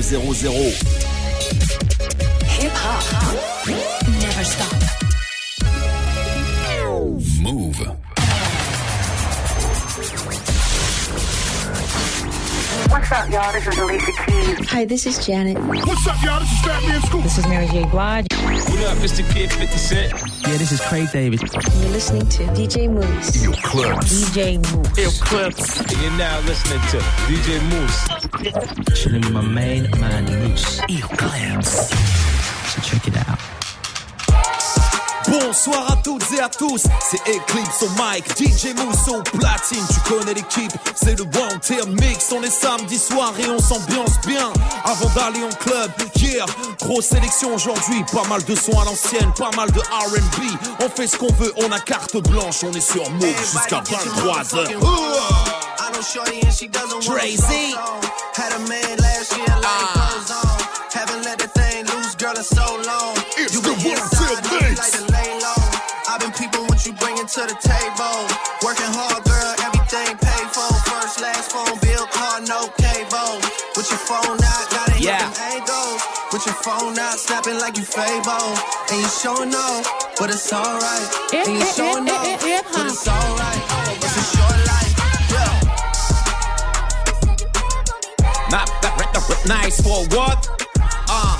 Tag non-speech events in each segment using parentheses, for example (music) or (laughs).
4200. Hip hop. Never stop. Move. What's up, y'all? This is Alicia Keys. Hi, this is Janet. What's up, y'all? This is Fat Man Scoop. This is Mary J. Blige. What up, it's the kid 50 Cent. Yeah, this is Craig David. You're listening to DJ Mouss. Yo Clips. DJ Mouss. Yo Clips. And you're now listening to DJ Mouss. Chilling with my main man, Moose. So check it out. Bonsoir à toutes et à tous, c'est Eclipse au mic, DJ Mousse au platine, tu connais l'équipe, c'est le One Tier Mix, on est samedi soir et on s'ambiance bien, avant d'aller en club, yeah, grosse sélection aujourd'hui, pas mal de sons à l'ancienne, pas mal de R&B, on fait ce qu'on veut, on a carte blanche, on est sur Move jusqu'à 23h. I know Shorty and she doesn't want Tracy. Had a man last year, like ah. goes on. Haven't let the thing loose, girl, in so long. It's you the been One inside, Tip you like to lay low. I've been peeping what you bringing to the table. Working hard, girl, everything paid for. First, last phone bill, car, no cable. With your phone out, gotta hit Yeah. them angles. With your phone out, snapping like you Fable. And you showing off, but it's alright. And you eh, eh, eh, showing off, but it's alright. It's nice for what? Uh,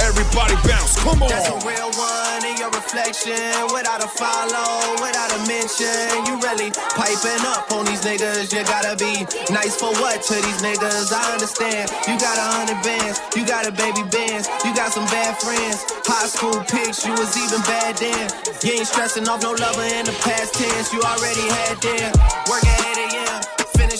Everybody bounce, come on. That's a real one in your reflection. Without a follow, without a mention. You really piping up on these niggas. You gotta be nice for what to these niggas? I understand. You got a hundred bands, you got a baby bands, you got some bad friends. High school pics, you was even bad then. You ain't stressing off no lover in the past tense. You already had them. Work at 8 a.m.,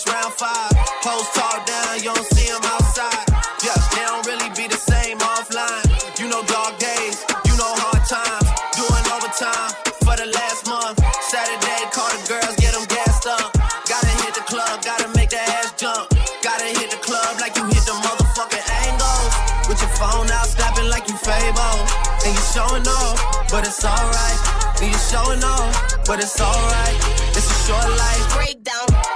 round five. Post talk down, you don't see them outside. Yeah, they don't really be the same offline. You know dog days, you know hard times. Doing overtime for the last month. Saturday, call the girls, get them gassed up. Gotta hit the club, gotta make the ass jump. Gotta hit the club like you hit the motherfucking angles. With your phone out, snapping like you Fable. And you showing off, but it's alright. And you showing off, but it's alright. It's a short life. Breakdown.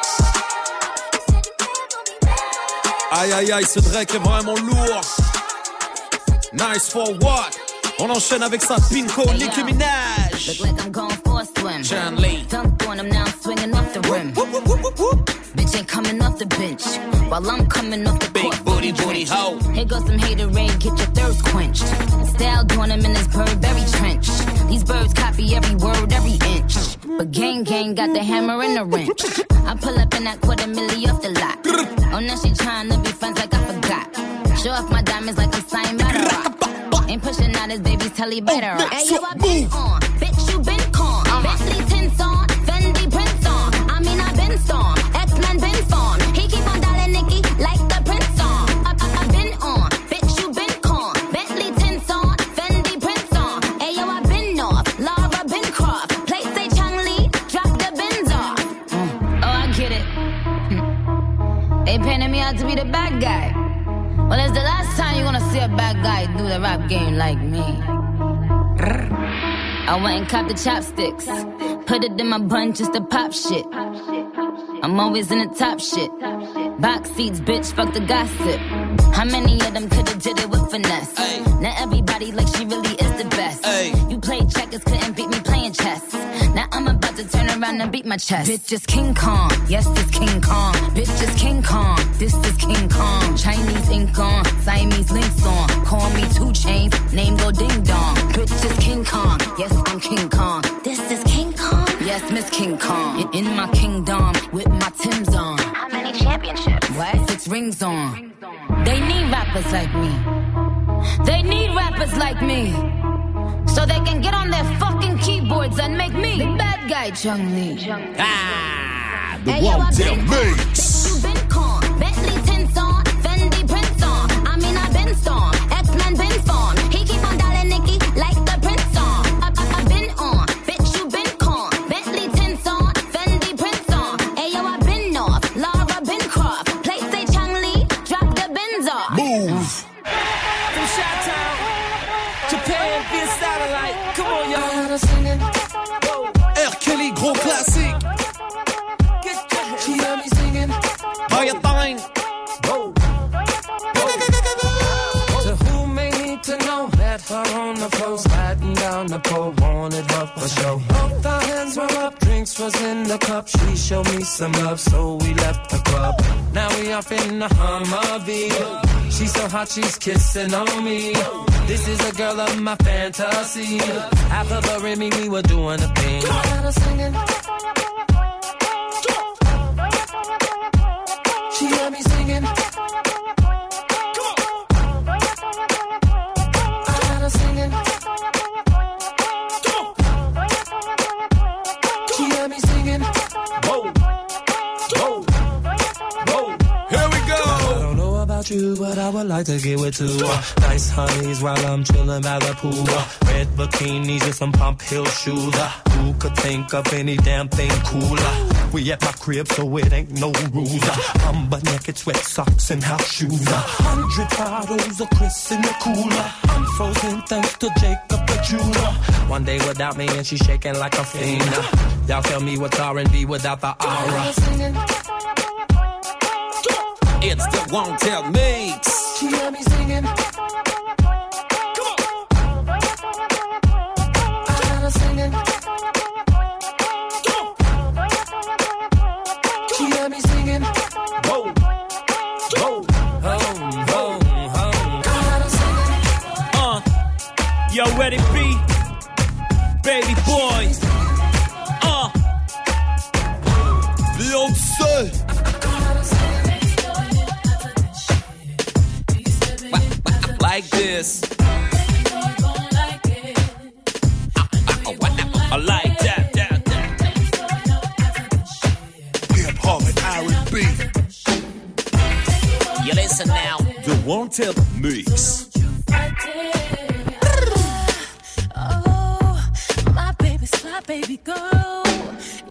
Aïe aïe aïe, ce Drake est vraiment lourd. Nice for what? On enchaîne avec sa Pinko, Nicki Minaj. Look like I'm going for a swim. John Lee. Dunked on him, now I'm swinging off the rim. Bitch ain't coming off the bench. While I'm coming off the Big court. booty, booty hoe. Here goes some hater rain, get your thirst quenched. Style doing him in this Burberry trench. These birds copy every word, every inch. But gang gang got the hammer and the wrench. I pull up in that quarter milli off the lot. Oh, now she tryna be friends like I forgot. Show off my diamonds like I'm signed by the rock. Ain't pushing out his baby's telly better rock. Hey, yo, I been on. Bitch, you been con. Bentley tints on. Fendi prints on. I mean, I been storm. X-Men been formed. He keep on dialing Nicky like the prince on. I, I, I been on. Bitch, you been con. Bentley tints on. Fendi prints on. Hey, yo, I been off. Lara been Croft. Play say Chun-Li. Drop the bins off. Mm. Oh, I get it. Hmm. They painted me out to be the bad guy. Well, it's the last time you're gonna bad guy do the rap game like me. I went and copped the chopsticks. Put it in my bun just to pop shit. I'm always in the top shit. Box seats, bitch, fuck the gossip. How many of them could've did it with finesse? Now everybody like she really is the best. You played checkers, couldn't beat me playing chess. Now I'm about to turn around and beat my chest. Bitch is King Kong, yes, this King Kong. Bitch is King Kong, this is King Kong. Chinese ink on, Siamese links on. Call me two chains, name go ding dong. Bitch is King Kong, yes, I'm King Kong. This is King Kong, yes, Miss King Kong. In, my kingdom, with my Tim's on. How many championships? What? Six rings on. They need rappers like me. They need rappers like me. So they can get on their fucking keyboards and make me the bad guy, Chun-Li. Ah, The Hey, yo, One been Mix. Bitch, you been con. Bentley tints on. Fendi prints on. I mean, I been storm. The pole, wanted her for show. Both our hands were up, drinks was in the cup. She showed me some love, so we left the club. Now we off in the Humvee. She's so hot, she's kissing on me. This is a girl of my fantasy. After the Remy, we were doing a thing. Got her singing. She had me singing. You, but I would like to get with two. Uh, nice honeys while I'm chilling by the pool. Uh, red bikinis and some pump heel shoes. Uh, who could think of any damn thing cooler? We at my crib, so it ain't no rules. I'm butt naked, sweat socks and house shoes. A hundred bottles of Chris in the cooler. I'm frozen thanks to Jacob the jeweler. One day without me and she's shaking like a fiend. Y'all tell me what's R&B without the aura. It's the Wanted Mix. She had me singing. I had her singing. She Tell Mix. Oh, baby, go.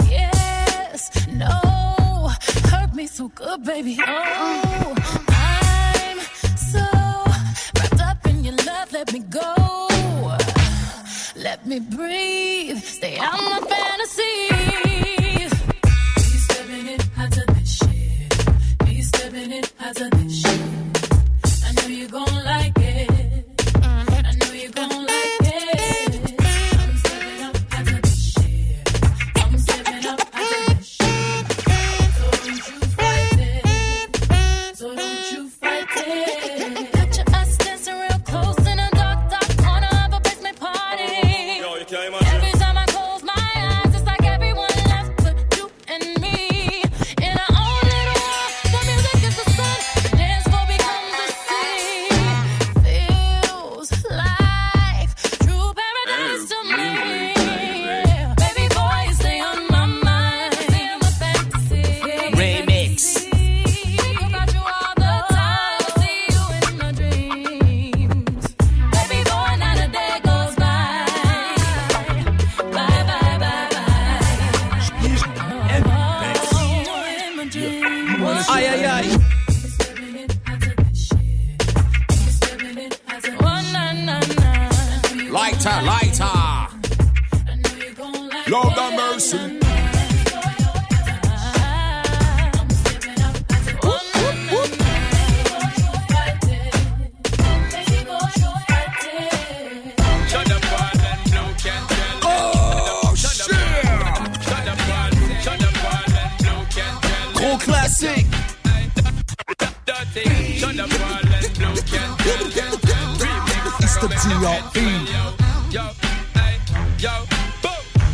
Yes, no, hurt me so good, baby. Oh, I'm so wrapped up in your love. Let me go. Let me breathe. Stay out my fantasies.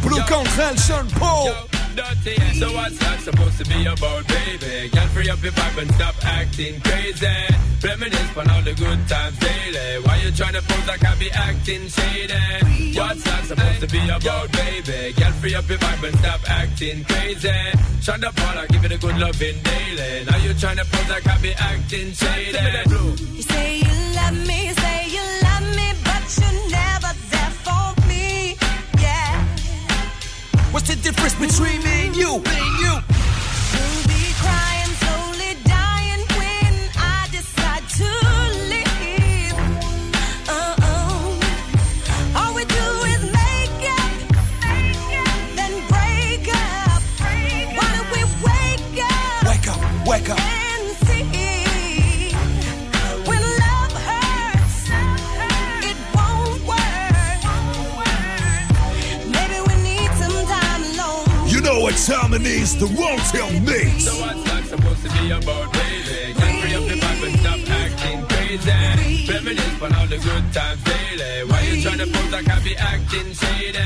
Blue Contraction Paul. dirty. So what's that supposed to be about, baby? Can't free up your vibe and stop acting crazy. Reminisce on all the good times daily. Why you trying to pose like I be acting shady? What's that supposed to be about, baby? Can't free up your vibe and stop acting crazy. Shonda I give it a good loving daily. Now you trying to pose like I be acting shady. You say you love me, you say you love me, but you're never What's the difference between me and you? Me and you. The Wrong Tail Mix. So what's that supposed to be about, baby? Can't free up the vibe and stop crazy. Reminisce on all the good times daily. Why you tryna pose like I be acting shady?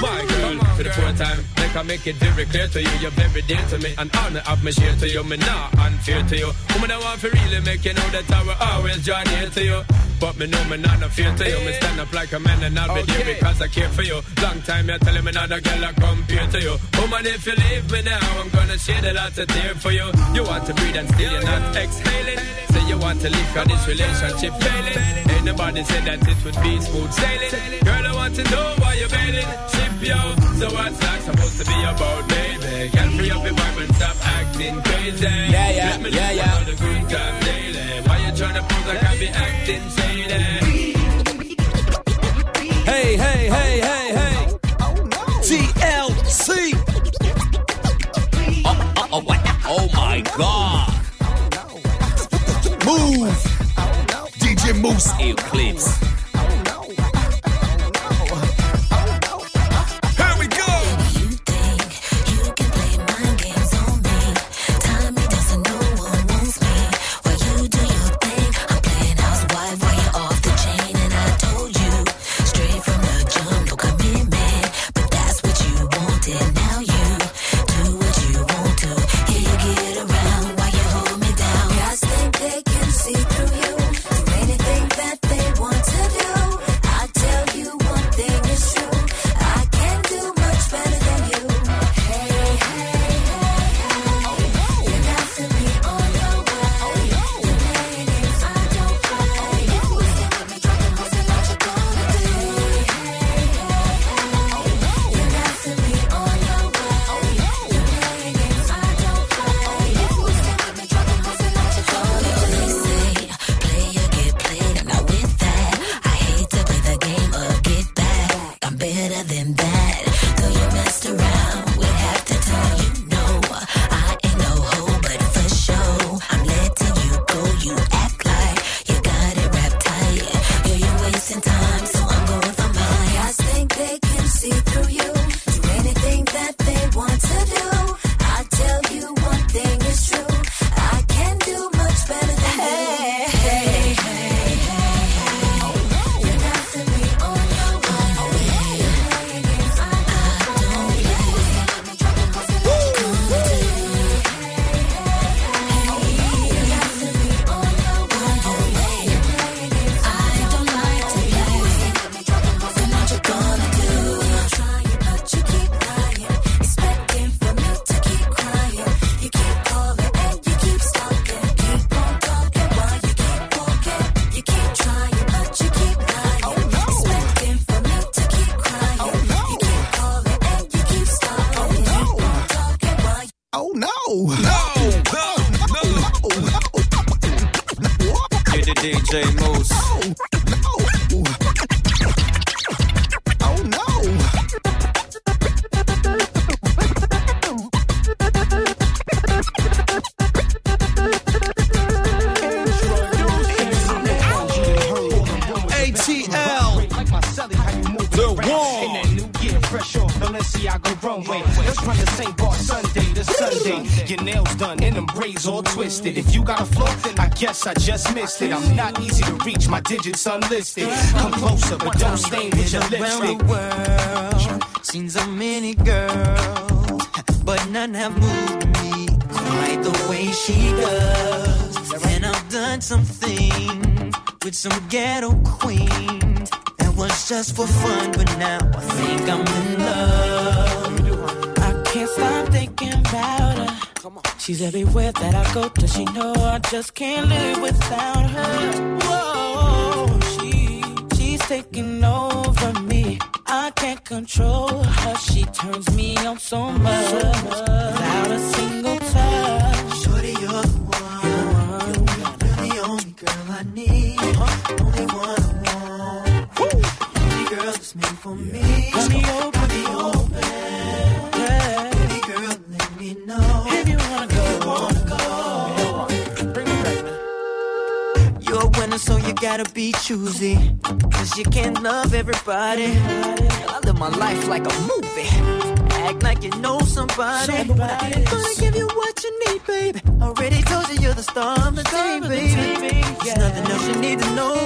My girl, for the fourth time, make I make it very clear to you, you're very dear to me. An honor of me share to you, me not unfair to you. Woman, I want to really make you know that I will always join here to you. But me know me not no fear to you. Me stand up like a man and I'll be there because I care for you. Long time you're telling me not a girl I compare to you. Woman, if you leave me now, I'm gonna shed a lot of tear for you. You want to breathe and still you're not exhaling. Say you want to leave cause this relationship failing. Ain't nobody said that it would be smooth sailing. Girl, I want to know why you're bailing. Ship yo. So what's that supposed to be about, baby? Girl, free up your vibe and stop acting crazy. Yeah, yeah, Let me yeah, live yeah. all the good times daily. Why you tryna pose like I be acting shady? Hey, hey, hey, hey, hey. TLC. Oh, oh, oh, what? oh my god. DJ Mouss. I just missed it. I'm not easy to reach, my digits unlisted. Come closer, but don't stain with your lipstick. world. Seen so many girls, but none have moved me quite the way she does. And I've done something with some ghetto queens that was just for fun, She's everywhere that I go. Does she know I just can't live without her? Whoa, she she's taking over me. I can't control her. She turns me on so much without a single touch. Shorty, you're the one. You're the only girl I need. Only one I want. Only girl that's made for. Let me gotta be choosy. Cause you can't love everybody. I live my life like a movie. Act like you know somebody. I'm gonna give you what you need, baby. Already told you you're the star of the team, baby. There's nothing else you need to know.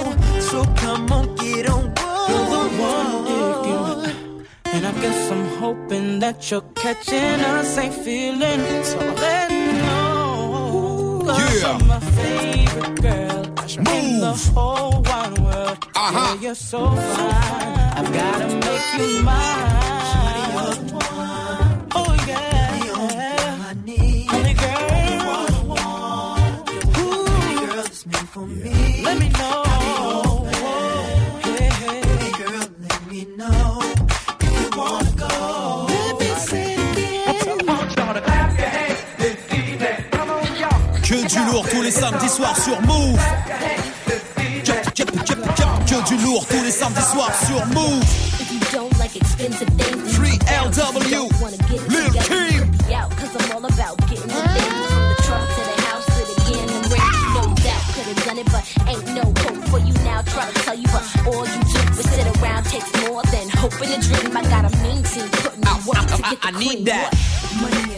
So come on, get on board. You're the one, yeah, yeah. And I guess I'm hoping that you're catching a same feeling. So let me know. Cause Yeah. you're my favorite girl in the whole wide world. Uh-huh. Yeah, you're so fine. I've gotta make you mine. Oh yeah. Only girl. Ooh. Let me know. Yeah, yeah. Girl, let me know tous les samedis soirs sur Move. Que, du lourd tous les samedis soirs sur Move. If you don't like expensive things, Free LW, Lil Kim. out, cause I'm all about getting the things from the trunk to the house to the again and ring. No doubt, could've done it, but ain't no hope for you now. Try to tell you, but all you do is sit around takes more than hope in a dream. I got a mean team putting me work ah, ah, to ah, get the I need that. money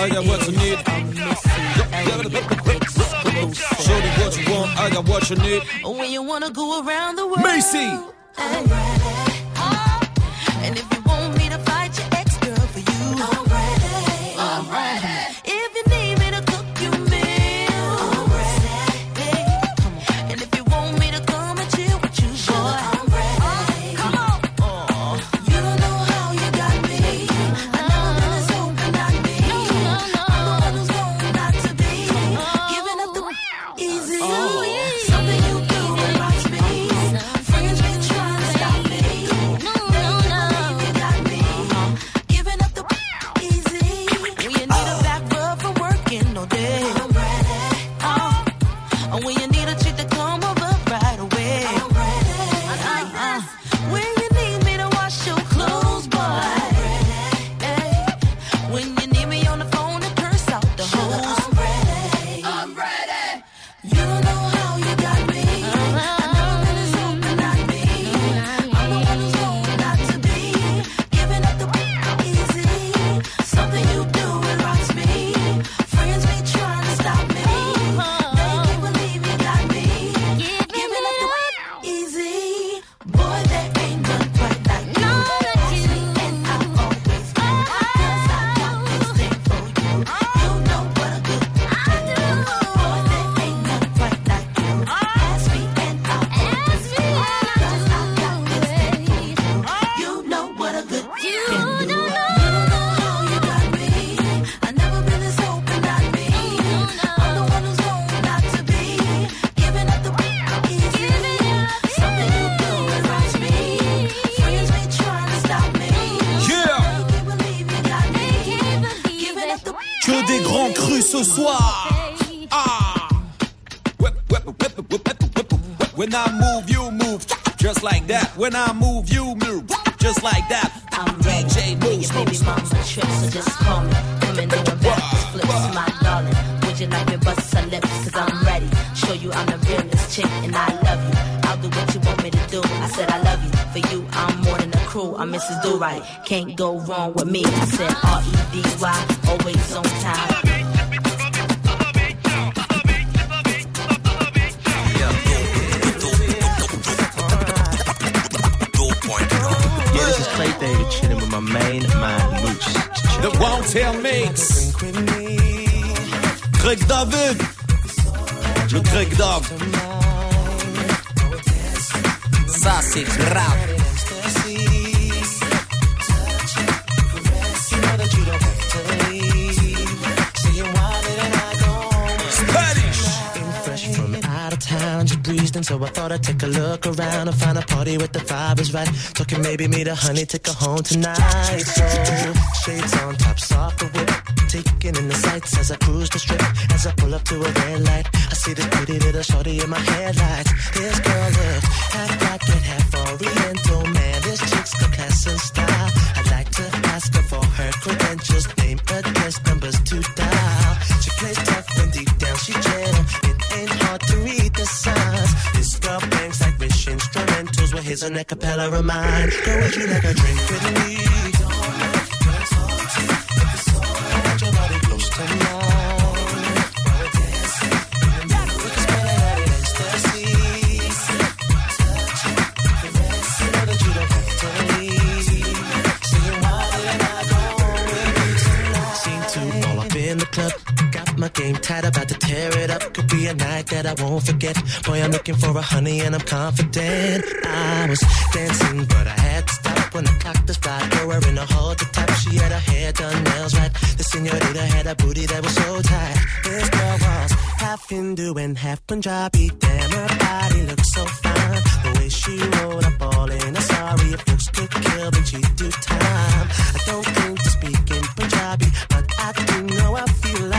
I got what you need. Show me what you want, I got what you need. When you wanna go around the world. Macy. And if you When I move, you move. Just like that. I'm. DJ moves, your baby mom's a trip, so just call me. Come and do a backwards flips, my darling. Would you like me bust her lips? Cause I'm ready. Show you I'm the realest chick and I love you. I'll do what you want me to do. I said I love you. For you, I'm more than a crew. I'm Mrs. Do Right. Can't go wrong with me. I said with the vibe is right. Talking maybe meet a honey, take her home tonight. So shades on, tops off the whip, taking in the sights as I cruise the strip. As I pull up to a red light, I see this pretty little shorty in my headlights. This girl looks half black and half oriental, man. This chick's got class and style. I'd like to ask her for her credentials, name, address, numbers to dial. She plays tough and deep down she gentle. It ain't hard to read the signs. Here's an acapella of mine. Girl, would you like a drink with me? Game tight, about to tear it up. Could be a night that I won't forget. Boy, I'm looking for a honey and I'm confident. I was dancing, but I had to stop when I clocked this fly girl wearing a hold the top. She had her hair done, nails right. The senorita had a booty that was so tight. This girl was half Hindu and half Punjabi. Damn, her body looks so fine. The way she rolled up all in a sari. If looks could kill, then she'd do time. I don't think to speak in Punjabi, but I do know I feel lines.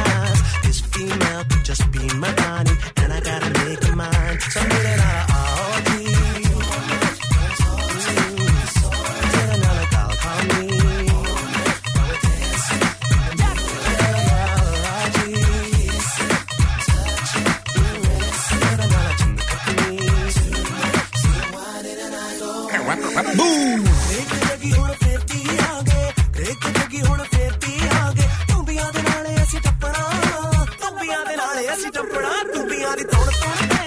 ਚੰਪੜਾ ਤੂੰ ਵੀ ਆਦੀ ਤੌਣ ਤੌਣ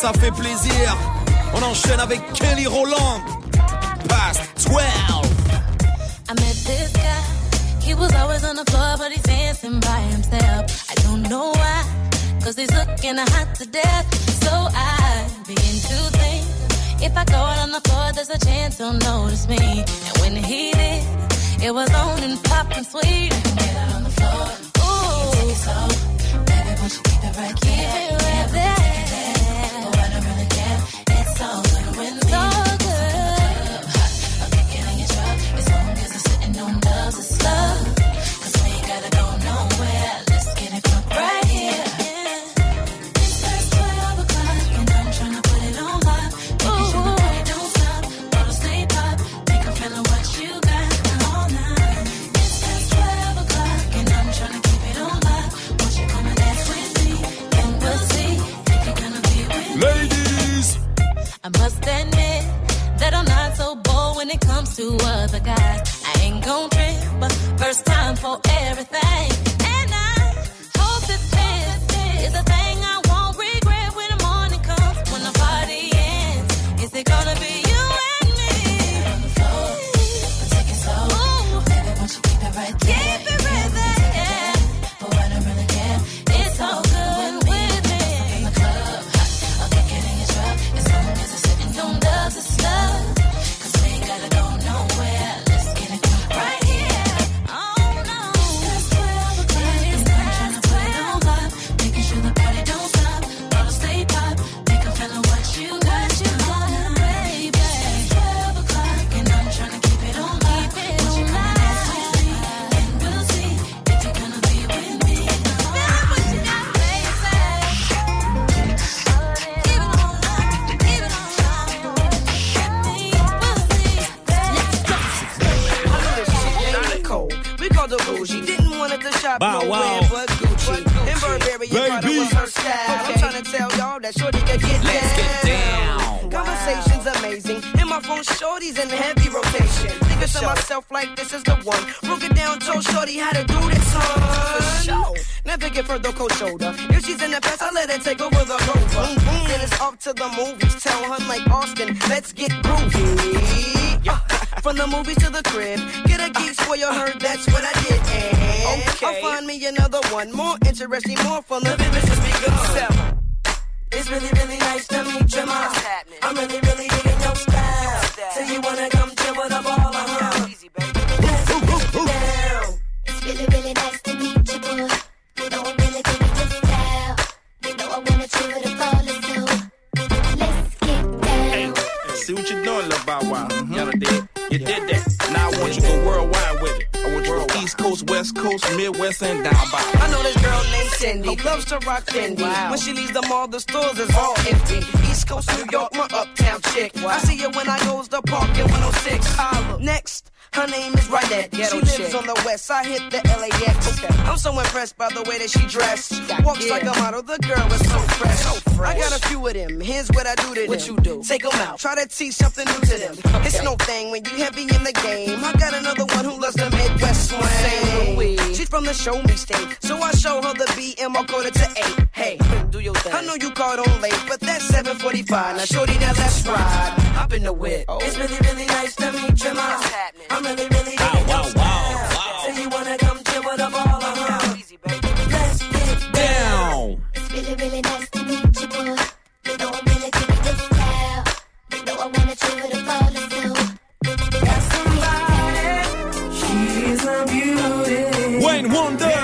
ça fait plaisir. In my in heavy rotation. Thinking to myself like this is the one. Broke it down, told shorty how to do this. For sure. Never give her the cold shoulder. If she's in the past, I let her take over the rover. Then it's off to the movies. Tell her like Austin, let's get groovy. Yeah. (laughs) From the movies to the crib, get a geek your her, that's what I did. And I'll find me another one, more interesting, more fun. The business has begun. It's really, really nice to meet you, ma. I'm really, really digging You did that. Now I want you to go worldwide with it. I want you to go East Coast, West Coast, Midwest, and down by. I know this girl named Cindy loves to rock Fendi. When she leaves the mall, the stores is all empty. East Coast, New York, my uptown chick. I see her when I goes to park in 106. Next. Her name is Rydette. She lives on the west. I hit the LAX. I'm so impressed by the way that she dressed. Walks like a model. The girl is so fresh. I got a few of them. Here's what I do to them. What you do? Take them out. Try to teach something new to them. It's no thing when you heavy in the game. I got another one who loves the Midwest swing. She's from the show me state. So I show her the BM. I'll quarter to eight. Hey, do your thing. I know you called on late, but that's 745. Now, shorty, now let's ride. Hop in the whip. It's really, really nice to meet you, ma. I'm really, really digging your style. So you wanna come chill with a baller, huh? Let's get down. It's really, really nice to meet you, boy. You know I'm really good at your style. You know I wanna chill with a baller, so got somebody. She's a beauty. Wayne Wonder.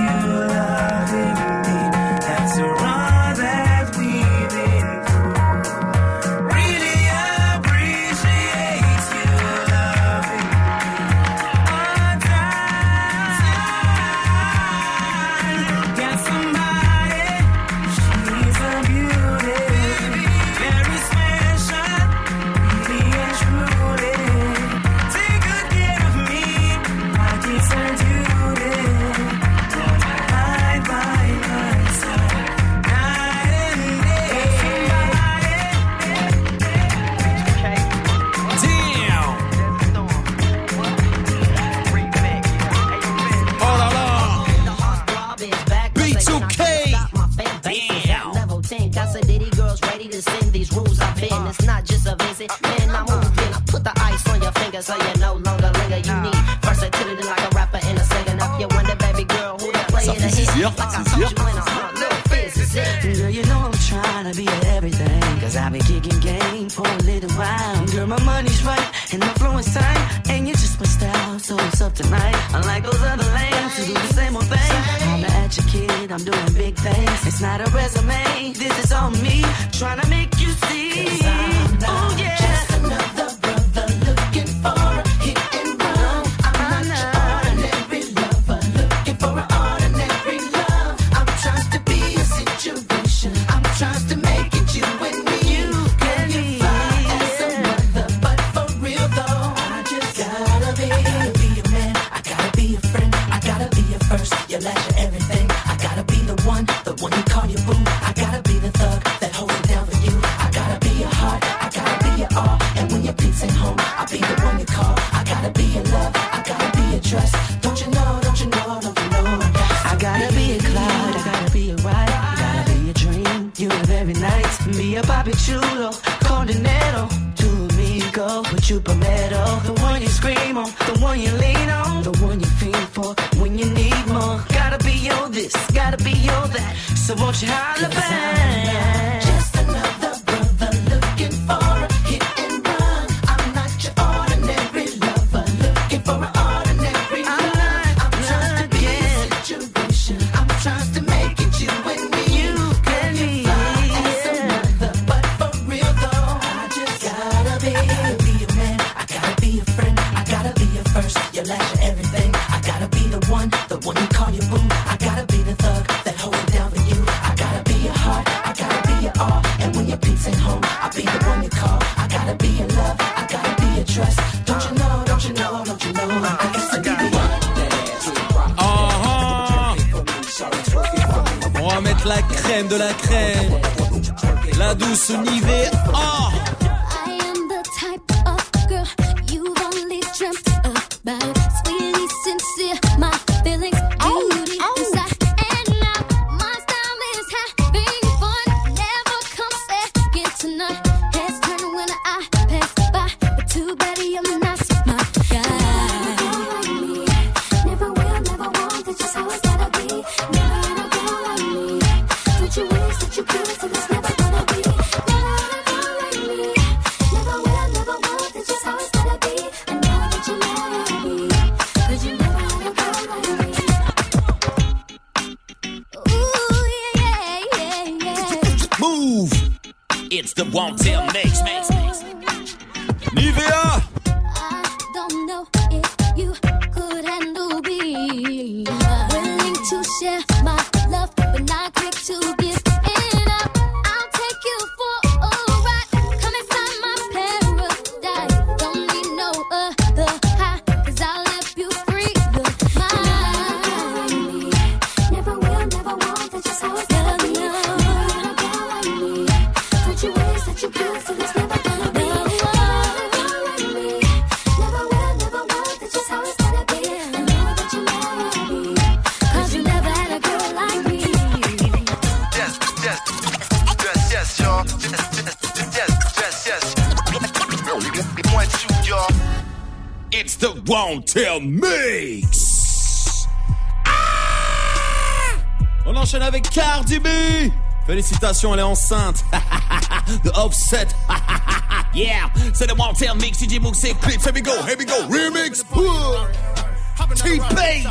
you loving So won't you holla? tous unis The one till next. Nivea! Félicitations, elle est enceinte. (laughs) The Offset. (laughs) Yeah. C'est le Walter Mix, DJ Mook, c'est clip Here we go, here we go, remix T-Pain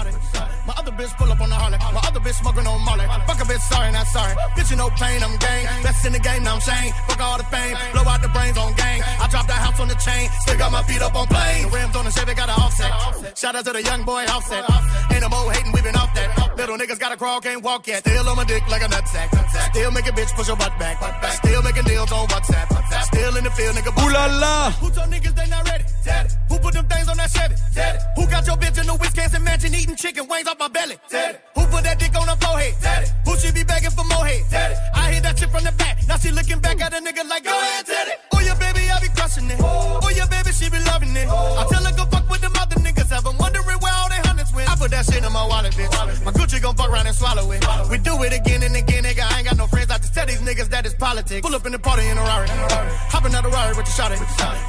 bitch smoking on Molly. Fuck a bitch, sorry, not sorry. Bitch, you no pain, I'm gang. Best in the game, now I'm Shane. Fuck all the fame. Blow out the brains on gang. I dropped the house on the chain. Still got my feet up on plane. Rims on the Chevy, got an offset. Shout out to the young boy offset. Ain't no more hating, we been off that. Little niggas gotta crawl, can't walk yet. Still on my dick like a nutsack. Still make a bitch push her butt back. Still making deals on WhatsApp. Still in the field, nigga. Ooh la la. Who told niggas they not ready? Daddy. Who put them things on that Chevy? Daddy. Who got your bitch in the Wisconsin mansion eating chicken wings off my belly? Daddy. Put that dick on her forehead? Daddy. Who should be begging for more head? Daddy. I hear that shit from the back. Now she looking back at a nigga like, go ahead, Daddy. Oh, yeah, baby, I be crushing it. Oh, yeah, baby, she be loving it. I tell her go fuck with them other niggas. Have 'em wondering where all they hundreds went. I put that shit in my wallet, bitch. My Gucci gon' fuck around and swallow it. We do it again and again, that. Pull up in the party in a Rari. Hopping out the Rari with the shot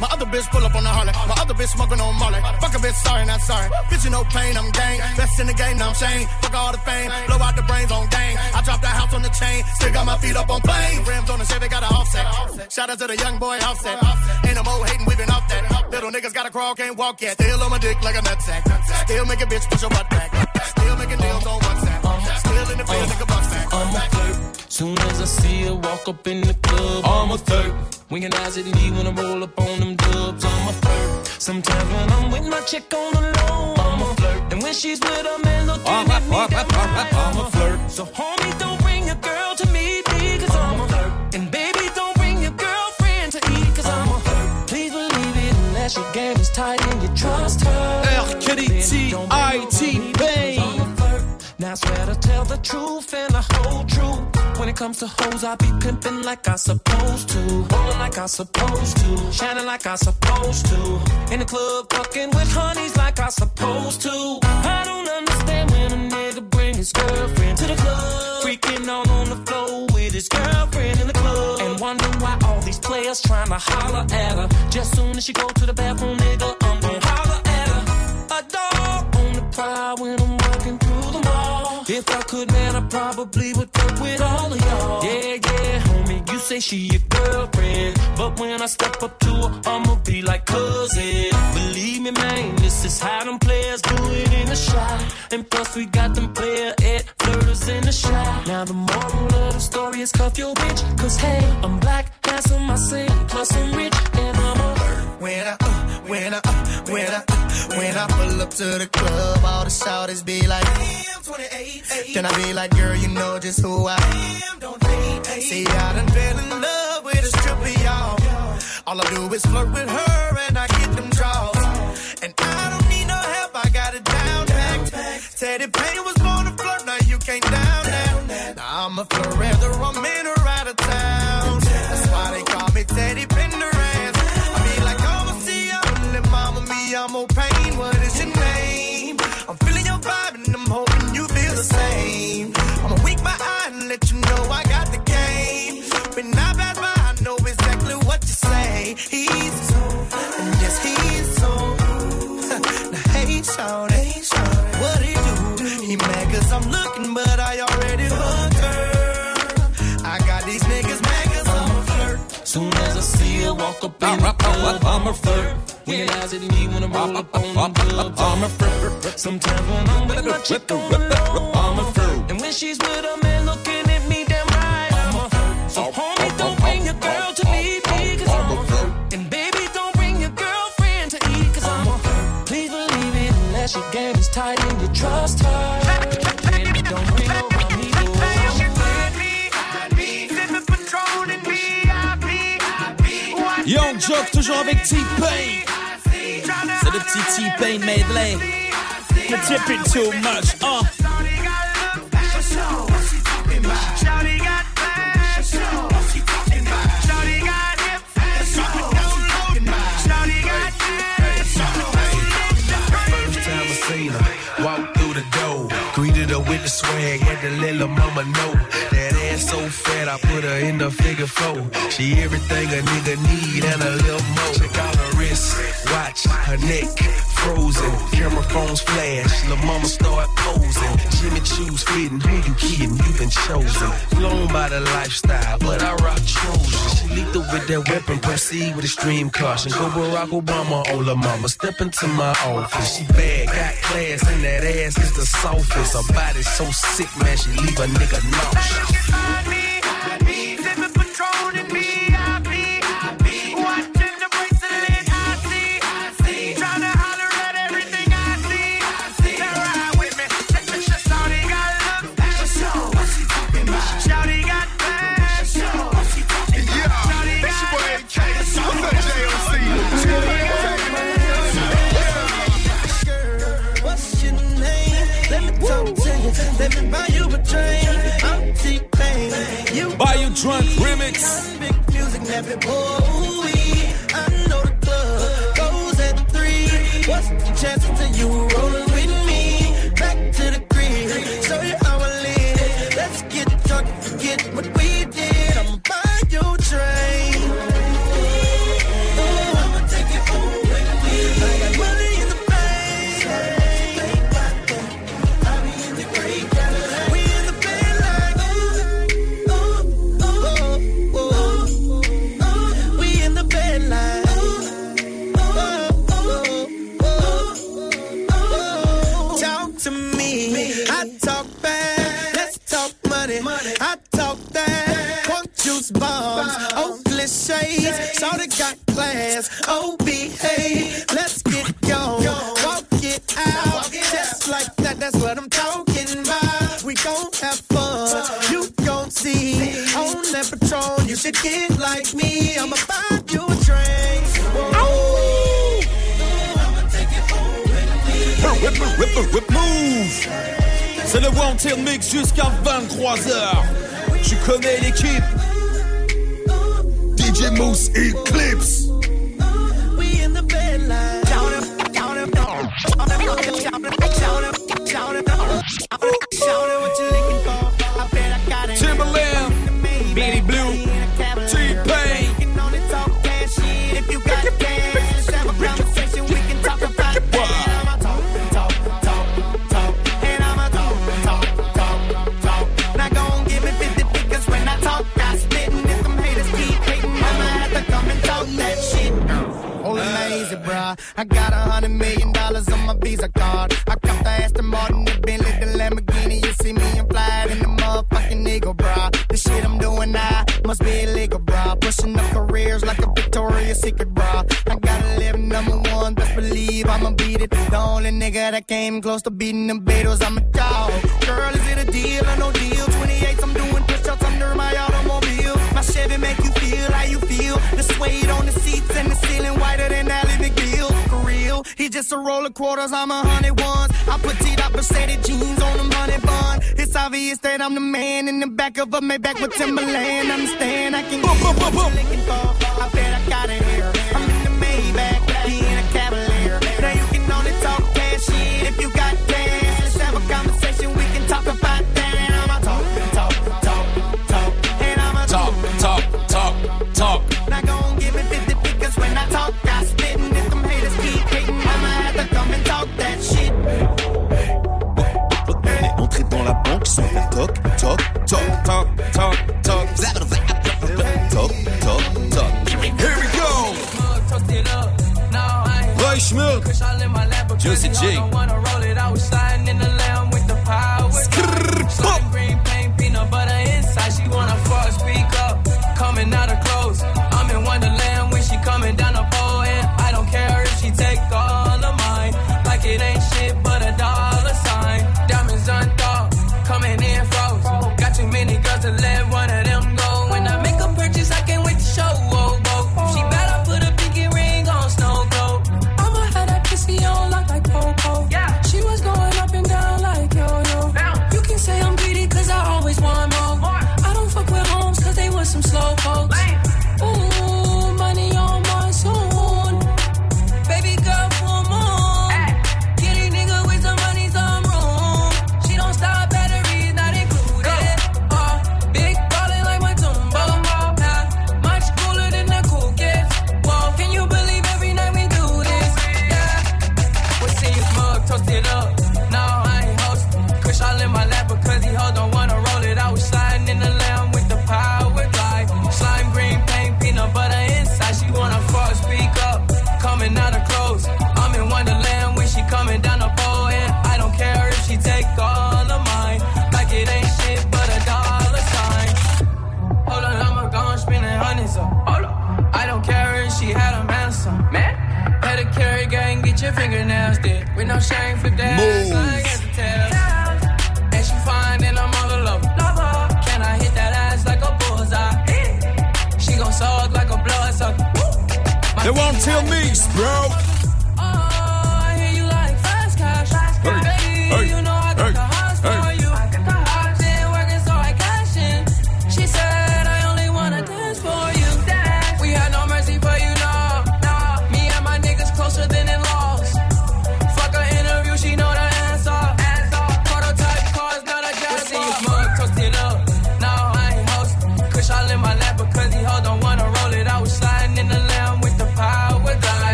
My other bitch pull up on the Harley. My other bitch smoking on Molly. Fuck a bitch, sorry, not sorry. Bitch, you no pain, I'm gang. Best in the game, now I'm Shane. Fuck all the fame. Blow out the brains on gang. I dropped the house on the chain. Still got my feet up on plane. Rims on the Chevy, got an offset. Shout out to the young boy offset. Ain't no more hating, we been off that. Little niggas gotta crawl, can't walk yet. Still on my dick like a nutsack. Still make a bitch push her butt back. Still making deals on WhatsApp. Still in the field, nigga bust back. A. Soon as I see her walk up in the club, I'm a flirt. Winking eyes at me when I roll up on them dubs, I'm a flirt. Sometimes when I'm with my chick on the low, I'm a flirt. And when she's with a man looking at me, right, I'm a flirt. So homie, don't bring your girl to me, because I'm a flirt. And baby, don't bring your girlfriend to eat, because I'm a flirt. Please believe it unless your game is tight and you trust her. R. Kelly, T.I.T. Pain. Now I swear to tell the truth and the whole truth. When it comes to hoes, I be pimping like I supposed to. Rolling like I supposed to. Shining like I supposed to. In the club, fucking with honeys like I supposed to. I don't understand when a nigga bring his girlfriend to the club. Freaking out on the floor with his girlfriend in the club. And wonder why all these players trying to holler at her. Just soon as she go to the bathroom, nigga, I'm gon' holler at her. A dog on the prowl when I'm walking. If I could, man, I probably would fuck with all of y'all. Yeah, yeah, homie, you say she your girlfriend. But when I step up to her, I'ma be like cousin. Believe me, man, this is how them players do it in the shot. And plus, we got them player at flirters in the shot. Now, the moral of the story is cuff your bitch. Cause hey, I'm black, handsome, I say, up to the club, all the shouters be like, damn, 28. Then I be like, girl, you know just who I am. Don't hate. See, I done fell in love with a stripper, y'all. All I do is flirt with her and I I'm a flirt. Eyes at me when ah, I roll ah, up on ah, the I'm a flirt. Sometimes when I'm with my chick on the low, I'm a flirt. And when she's with a man looking at me, damn right, I'm a flirt. So oh, homie, oh, don't bring oh, your girl to me, because I'm a flirt. And baby, don't bring your girlfriend to eat, because I'm a flirt. Please believe it unless your game is tight and you trust her. Jock toujours avec T-Pain. C'est le petit T-Pain medley. Too much, uh. I through the door. Greeted her with the swag, had to let her mama know. That ass so fat, I put her in the figure four. She everything a nigga been chosen. Blown by the lifestyle, but I rock chosen. She lethal with that weapon, proceed with extreme caution. Go Barack Obama, Ola Mama, step into my office. She bad, got class, and that ass is the softest. Her body so sick, man, she leave a nigga nauseous. boy. don't behave. Let's get going. Walk it out. Just like that, that's what I'm talking about. We gon' have fun. You gon' see. On that patrol, you should get like me. I'ma buy you a drink. Rip, rip, rip, rip, move C'est le Wanted Mix jusqu'à 23h. Tu connais l'équipe. DJ Mouss Eclipse. getting close to beating them Beatles. I'm a dog. Girl, is it a deal or no deal? 28, I'm doing push-ups under my automobile. My Chevy make you feel how you feel. The suede on the seats and the ceiling whiter than Ally McBeal. For real, he just a roll of quarters. I'm a hundred ones. I put T-Dot Mercedes jeans on them hundred bun. It's obvious that I'm the man in the back of a Maybach with Timberland. Understand? I can get what I'm looking. I bet I got it here. Listen, G. your fingernails did. With no shame for that. Move. I get the tail. And she fine and I'm all alone. Can I hit that ass like a bullseye? She gon' suck like a blood sucker. They won't tell me, bro.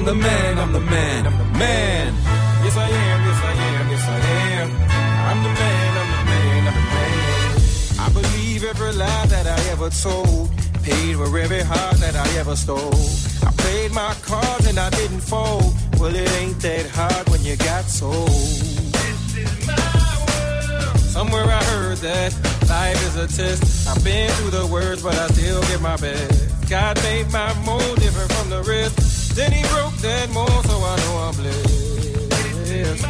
I'm the man, I'm the man, I'm the man. Yes, I am, yes, I am, yes, I am. I'm the man, I'm the man, I'm the man. I believe every lie that I ever told. Paid for every heart that I ever stole. I played my cards and I didn't fold. Well, it ain't that hard when you got sold. This is my world. Somewhere I heard that life is a test. I've been through the worst, but I still give my best. God made my mold different from the rest. Then he broke that mold, so I know I'm blessed.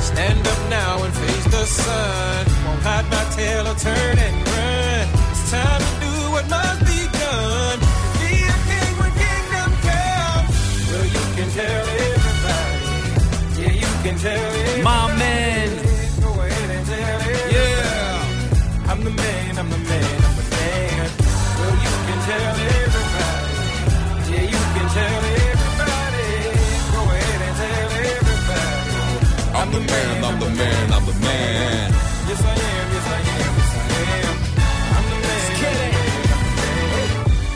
Stand up now and face the sun. Won't hide my tail or turn and run. It's time to do what must be done. Be a king when kingdom come. Well, you can tell everybody. Yeah, you can tell everybody. My man. Go ahead and tell everybody. Yeah. I'm the man, I'm the man, I'm the man. Man, I'm the man, I'm the man. Yes, I am, yes, I am, yes, I am. I'm the man.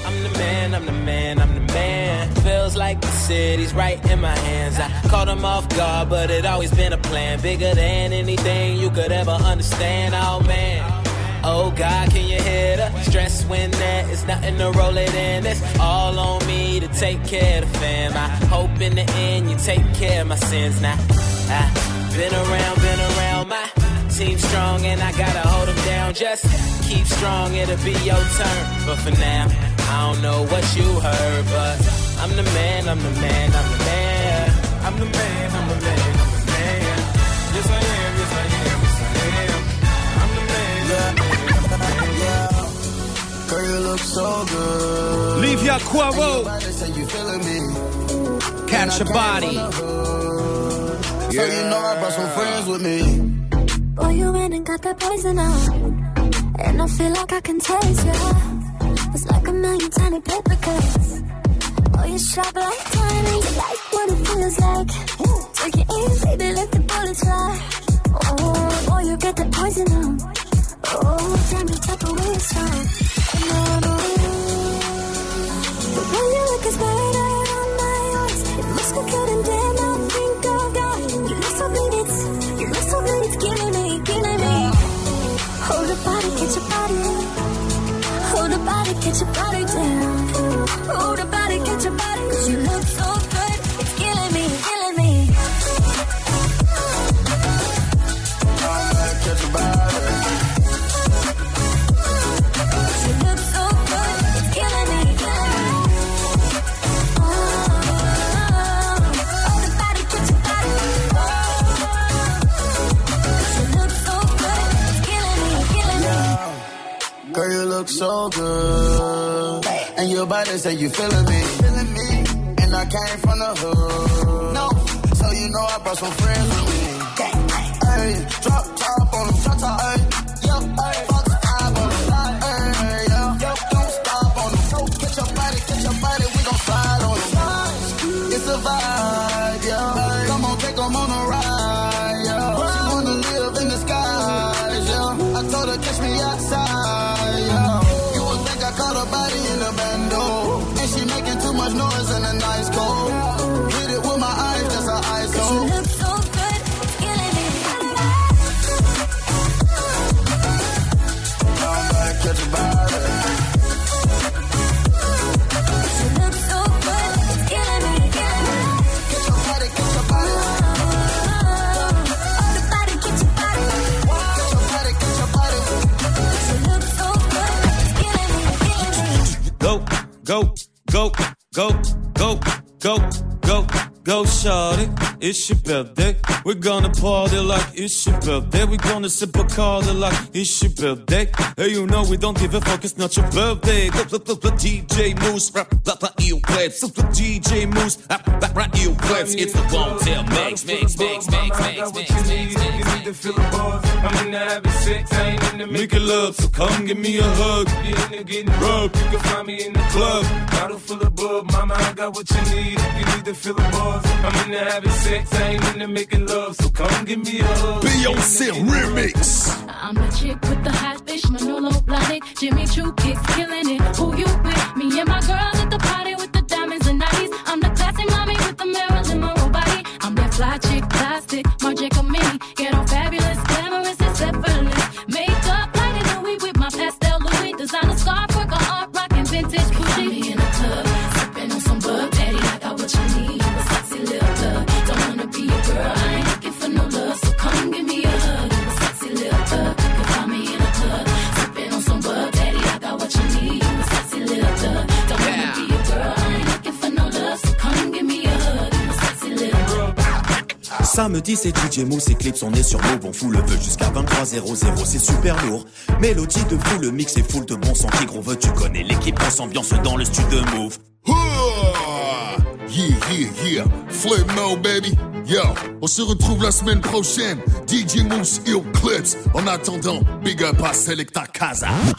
I'm the man, I'm the man, I'm the man. Feels like the city's right in my hands. I caught him off guard, but it always been a plan. Bigger than anything you could ever understand. Oh man. Oh God, can you hear the stress when there is nothing to roll it in? It's all on me to take care of the fam. I hope in the end you take care of my sins now. I been around, been around my team strong and I gotta hold them down. Just keep strong, it'll be your turn. But for now, I don't know what you heard, but I'm the man, I'm the man, I'm the man. I'm the man, I'm the man, I'm the man. Yes, I am, yes, I am, yes, I am. I'm the man, Girl, you look so good. Livvia Quavo. Everybody say you feeling me. Catch your body. So you know I brought some friends with me. Boy, you went and got that poison out. And I feel like I can taste ya. It's like a million tiny paper cuts. Oh, you sharp like tiny. You like what it feels like. Take it in, baby, let the bullets fly. Oh, boy, you get oh, the poison out. Oh, damn, you took away a strong. And I know the way you look is better get your body down. Hold the body, get your body. Cause you look so good, it's killing me, killing me. Catch body. Good, it's killing me, killing me. Body, get your body. You look so good, it's killing me, killing me. Girl, you look so good. And your body say you feeling me. Feeling me. And I came from the hood. No. So you know I brought some friends with me. Gang, gang. Hey, drop top on them, drop top, Go, go, go, go, go, shawty. It's your birthday. We're gonna party like it's your birthday. We're gonna sip a Bacardi like it's your birthday. Hey, you know we don't give a fuck, it's not your birthday. DJ Mouss, rap, rap, rap. So, so, DJ Mouss, rap, rap, rap, you play. It's the Wanted Mix, mix, mix, mix, mix, mix, mix, mix, need to feel the buzz. I'm in the having sex, I ain't in the Making love, so come give me a hug. You in the getting rubbed, you can find me in the club. Bottle full of bub, mama, I got what you need. If you need to feel the buzz, I'm in the having sex, I ain't in the making love, so come give me a hug. Beyonce remix. I'm the chick with the hot fish, Manolo Blahnik, Jimmy Choo kicks, killing it. Who you with? Me and my girls at the party with the diamonds and nighties. I'm the classy mommy with the Marilyn Monroe body. I'm that fly chick, plastic, Marc Mini. Get on fabulous, Samedi c'est DJ Mousse et Clips, on est sur Move, on fout le feu jusqu'à 23.00, c'est super lourd. Mélodie de fou, le mix est full de bon qui gros veut, tu connais l'équipe, on s'ambiance dans le studio Move. Ah, Yeah, yeah, yeah. Flip no, baby. Yo, on se retrouve la semaine prochaine. DJ Mousse et Clips. En attendant, big up à Selecta Casa.